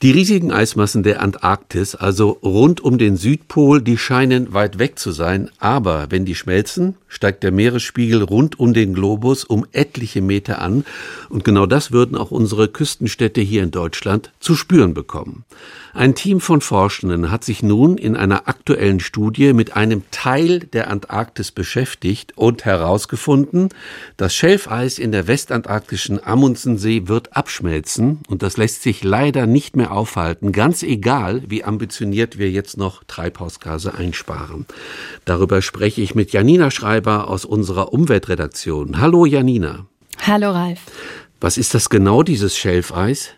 Die riesigen Eismassen der Antarktis, also rund um den Südpol, die scheinen weit weg zu sein, aber wenn die schmelzen, steigt der Meeresspiegel rund um den Globus um etliche Meter an. Und genau das würden auch unsere Küstenstädte hier in Deutschland zu spüren bekommen. Ein Team von Forschenden hat sich nun in einer aktuellen Studie mit einem Teil der Antarktis beschäftigt und herausgefunden, das Schelfeis in der westantarktischen Amundsensee wird abschmelzen. Und das lässt sich leider nicht mehr aufhalten, ganz egal, wie ambitioniert wir jetzt noch Treibhausgase einsparen. Darüber spreche ich mit Janina Schreiber aus unserer Umweltredaktion. Hallo Janina. Hallo Ralf. Was ist das genau, dieses Schelfeis?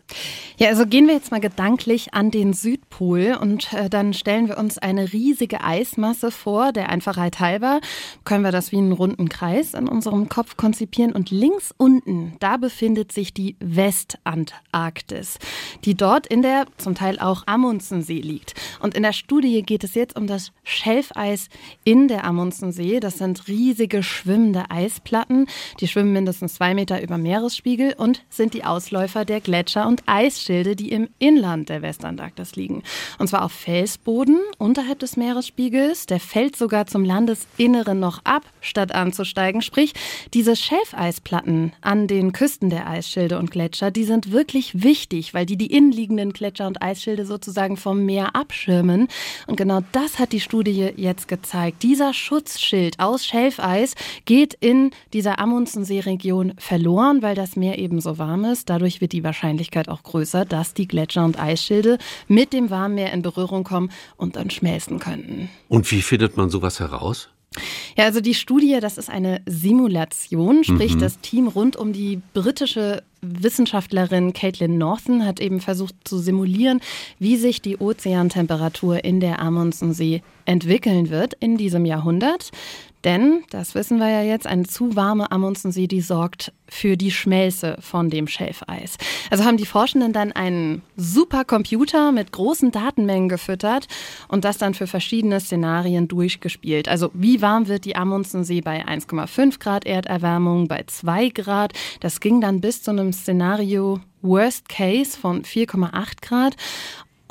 Ja, also gehen wir jetzt mal gedanklich an den Südpol und äh, dann stellen wir uns eine riesige Eismasse vor. Der Einfachheit halber können wir das wie einen runden Kreis in unserem Kopf konzipieren. Und links unten, da befindet sich die Westantarktis, die dort in der zum Teil auch Amundsensee liegt. Und in der Studie geht es jetzt um das Schelfeis in der Amundsensee. Das sind riesige schwimmende Eisplatten. Die schwimmen mindestens zwei Meter über Meeresspiegel und sind die Ausläufer der Gletscher und Eisschilde. Die im Inland der Westantarktis liegen. Und zwar auf Felsboden unterhalb des Meeresspiegels. Der fällt sogar zum Landesinneren noch ab, statt anzusteigen. Sprich, diese Schelfeisplatten an den Küsten der Eisschilde und Gletscher, die sind wirklich wichtig, weil die die innenliegenden Gletscher und Eisschilde sozusagen vom Meer abschirmen. Und genau das hat die Studie jetzt gezeigt. Dieser Schutzschild aus Schelfeis geht in dieser Amundsensee-Region verloren, weil das Meer eben so warm ist. Dadurch wird die Wahrscheinlichkeit auch größer dass die Gletscher und Eisschilde mit dem Warmmeer in Berührung kommen und dann schmelzen könnten. Und wie findet man sowas heraus? Ja, also die Studie, das ist eine Simulation, sprich mhm. das Team rund um die britische Wissenschaftlerin Caitlin Norton hat eben versucht zu simulieren, wie sich die Ozeantemperatur in der Amundsensee entwickeln wird in diesem Jahrhundert. Denn, das wissen wir ja jetzt, eine zu warme Amundsensee, die sorgt für die Schmelze von dem Schelfeis. Also haben die Forschenden dann einen Supercomputer mit großen Datenmengen gefüttert und das dann für verschiedene Szenarien durchgespielt. Also wie warm wird die Amundsensee bei 1,5 Grad Erderwärmung, bei 2 Grad? Das ging dann bis zu einem Szenario Worst Case von 4,8 Grad.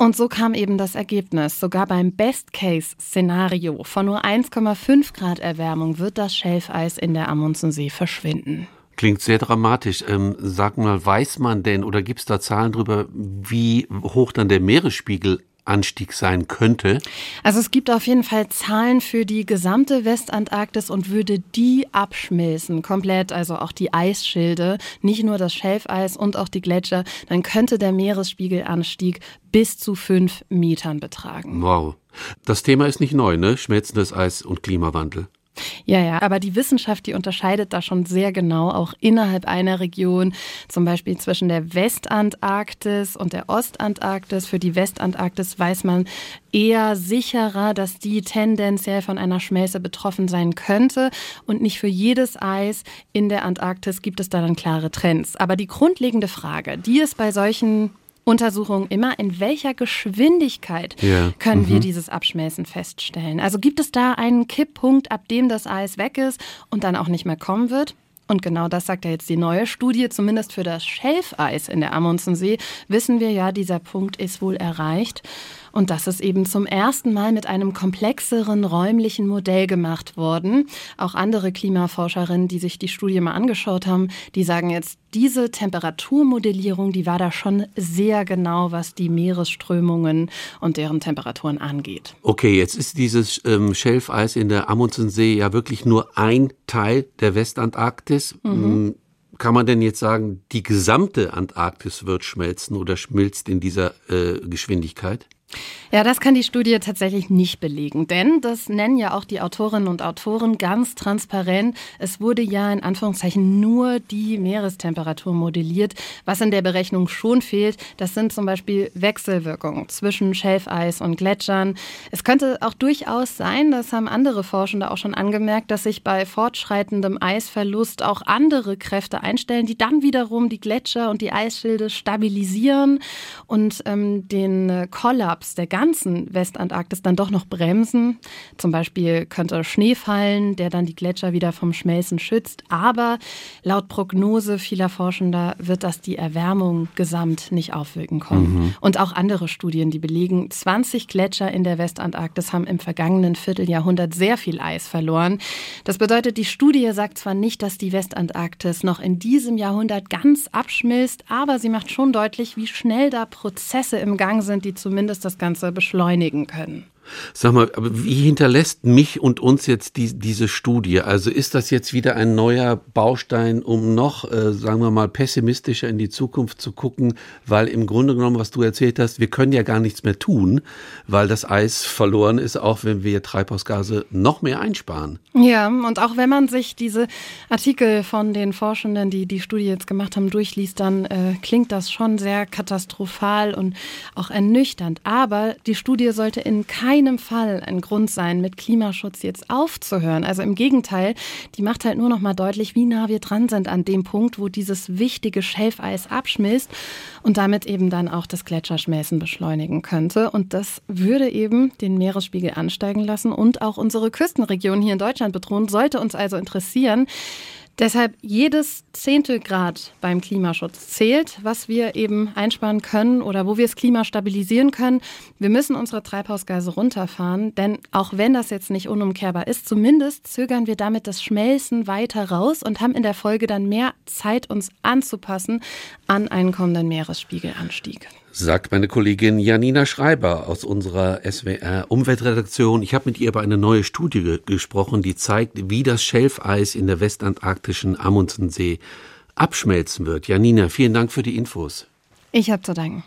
Und so kam eben das Ergebnis. Sogar beim Best-Case-Szenario von nur 1,5 Grad Erwärmung wird das Schelfeis in der Amundsensee verschwinden. Klingt sehr dramatisch. Ähm, sag mal, weiß man denn oder gibt es da Zahlen darüber, wie hoch dann der Meeresspiegel Anstieg sein könnte? Also es gibt auf jeden Fall Zahlen für die gesamte Westantarktis und würde die abschmelzen, komplett, also auch die Eisschilde, nicht nur das Schelfeis und auch die Gletscher, dann könnte der Meeresspiegelanstieg bis zu fünf Metern betragen. Wow. Das Thema ist nicht neu, ne? Schmelzendes Eis und Klimawandel. Ja, ja, aber die Wissenschaft, die unterscheidet da schon sehr genau, auch innerhalb einer Region, zum Beispiel zwischen der Westantarktis und der Ostantarktis. Für die Westantarktis weiß man eher sicherer, dass die tendenziell von einer Schmelze betroffen sein könnte. Und nicht für jedes Eis in der Antarktis gibt es da dann klare Trends. Aber die grundlegende Frage, die ist bei solchen Untersuchungen immer, in welcher Geschwindigkeit ja. können mhm. wir dieses Abschmelzen feststellen. Also gibt es da einen Kipppunkt, ab dem das Eis weg ist und dann auch nicht mehr kommen wird? Und genau das sagt ja jetzt die neue Studie. Zumindest für das Schelfeis in der Amundsensee wissen wir ja, dieser Punkt ist wohl erreicht. Und das ist eben zum ersten Mal mit einem komplexeren räumlichen Modell gemacht worden. Auch andere Klimaforscherinnen, die sich die Studie mal angeschaut haben, die sagen jetzt, diese Temperaturmodellierung, die war da schon sehr genau, was die Meeresströmungen und deren Temperaturen angeht. Okay, jetzt ist dieses ähm, Schelfeis in der Amundsensee ja wirklich nur ein Teil der Westantarktis. Mhm. Hm, kann man denn jetzt sagen, die gesamte Antarktis wird schmelzen oder schmilzt in dieser äh, Geschwindigkeit? Ja, das kann die Studie tatsächlich nicht belegen, denn das nennen ja auch die Autorinnen und Autoren ganz transparent. Es wurde ja in Anführungszeichen nur die Meerestemperatur modelliert. Was in der Berechnung schon fehlt, das sind zum Beispiel Wechselwirkungen zwischen Schelfeis und Gletschern. Es könnte auch durchaus sein, das haben andere Forschende auch schon angemerkt, dass sich bei fortschreitendem Eisverlust auch andere Kräfte einstellen, die dann wiederum die Gletscher und die Eisschilde stabilisieren und ähm, den Kollaps Kollaps der ganzen Westantarktis dann doch noch bremsen. Zum Beispiel könnte Schnee fallen, der dann die Gletscher wieder vom Schmelzen schützt. Aber laut Prognose vieler Forschender wird das die Erwärmung gesamt nicht aufwirken können. Mhm. Und auch andere Studien, die belegen, 20 Gletscher in der Westantarktis haben im vergangenen Vierteljahrhundert sehr viel Eis verloren. Das bedeutet, die Studie sagt zwar nicht, dass die Westantarktis noch in diesem Jahrhundert ganz abschmilzt, aber sie macht schon deutlich, wie schnell da Prozesse im Gang sind, die zumindest das Ganze beschleunigen können. Sag mal, aber wie hinterlässt mich und uns jetzt die, diese Studie? Also ist das jetzt wieder ein neuer Baustein, um noch, äh, sagen wir mal, pessimistischer in die Zukunft zu gucken? Weil im Grunde genommen, was du erzählt hast, wir können ja gar nichts mehr tun, weil das Eis verloren ist, auch wenn wir Treibhausgase noch mehr einsparen. Ja, und auch wenn man sich diese Artikel von den Forschenden, die die Studie jetzt gemacht haben, durchliest, dann äh, klingt das schon sehr katastrophal und auch ernüchternd. Aber die Studie sollte in keinem keinem Fall ein Grund sein, mit Klimaschutz jetzt aufzuhören. Also im Gegenteil, die macht halt nur noch mal deutlich, wie nah wir dran sind an dem Punkt, wo dieses wichtige Schelfeis abschmilzt und damit eben dann auch das Gletscherschmelzen beschleunigen könnte. Und das würde eben den Meeresspiegel ansteigen lassen und auch unsere Küstenregion hier in Deutschland bedrohen. Sollte uns also interessieren, Deshalb jedes Zehntelgrad beim Klimaschutz zählt, was wir eben einsparen können oder wo wir das Klima stabilisieren können. Wir müssen unsere Treibhausgase runterfahren, denn auch wenn das jetzt nicht unumkehrbar ist, zumindest zögern wir damit das Schmelzen weiter raus und haben in der Folge dann mehr Zeit, uns anzupassen an einen kommenden Meeresspiegelanstieg sagt meine Kollegin Janina Schreiber aus unserer SWR Umweltredaktion. Ich habe mit ihr über eine neue Studie ge gesprochen, die zeigt, wie das Schelfeis in der westantarktischen Amundsensee abschmelzen wird. Janina, vielen Dank für die Infos. Ich habe zu danken.